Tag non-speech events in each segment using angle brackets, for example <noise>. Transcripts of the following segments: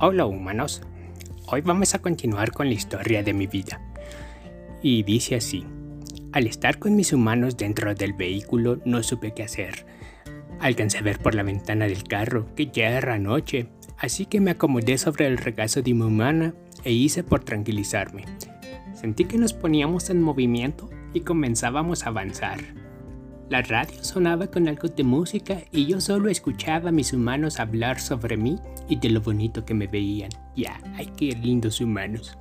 Hola humanos, hoy vamos a continuar con la historia de mi vida. Y dice así, al estar con mis humanos dentro del vehículo no supe qué hacer. Alcancé a ver por la ventana del carro que ya era noche, así que me acomodé sobre el regazo de mi humana e hice por tranquilizarme. Sentí que nos poníamos en movimiento y comenzábamos a avanzar. La radio sonaba con algo de música y yo solo escuchaba a mis humanos hablar sobre mí y de lo bonito que me veían. Ya, ay, qué lindos humanos.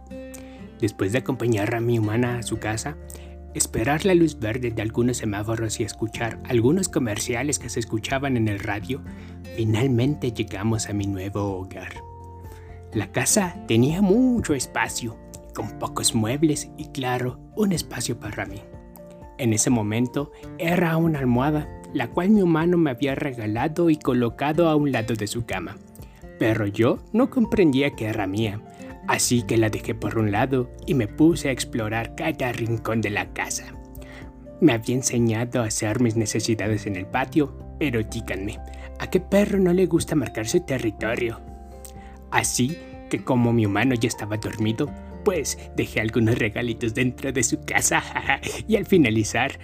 Después de acompañar a mi humana a su casa, esperar la luz verde de algunos semáforos y escuchar algunos comerciales que se escuchaban en el radio, finalmente llegamos a mi nuevo hogar. La casa tenía mucho espacio, con pocos muebles y claro, un espacio para mí. En ese momento era una almohada, la cual mi humano me había regalado y colocado a un lado de su cama. Pero yo no comprendía que era mía, así que la dejé por un lado y me puse a explorar cada rincón de la casa. Me había enseñado a hacer mis necesidades en el patio, pero díganme, ¿a qué perro no le gusta marcar su territorio? Así que como mi humano ya estaba dormido, pues dejé algunos regalitos dentro de su casa <laughs> y al finalizar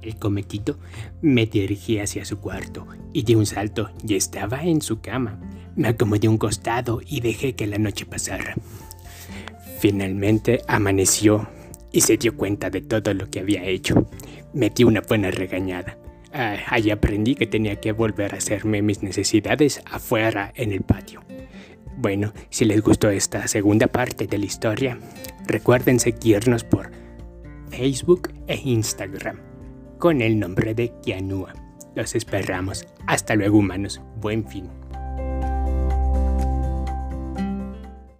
el cometido me dirigí hacia su cuarto y de un salto ya estaba en su cama. Me acomodé un costado y dejé que la noche pasara. Finalmente amaneció y se dio cuenta de todo lo que había hecho. Metí una buena regañada. Ah, aprendí que tenía que volver a hacerme mis necesidades afuera en el patio. Bueno, si les gustó esta segunda parte de la historia, recuerden seguirnos por Facebook e Instagram con el nombre de Kianua. Los esperamos. Hasta luego humanos. Buen fin.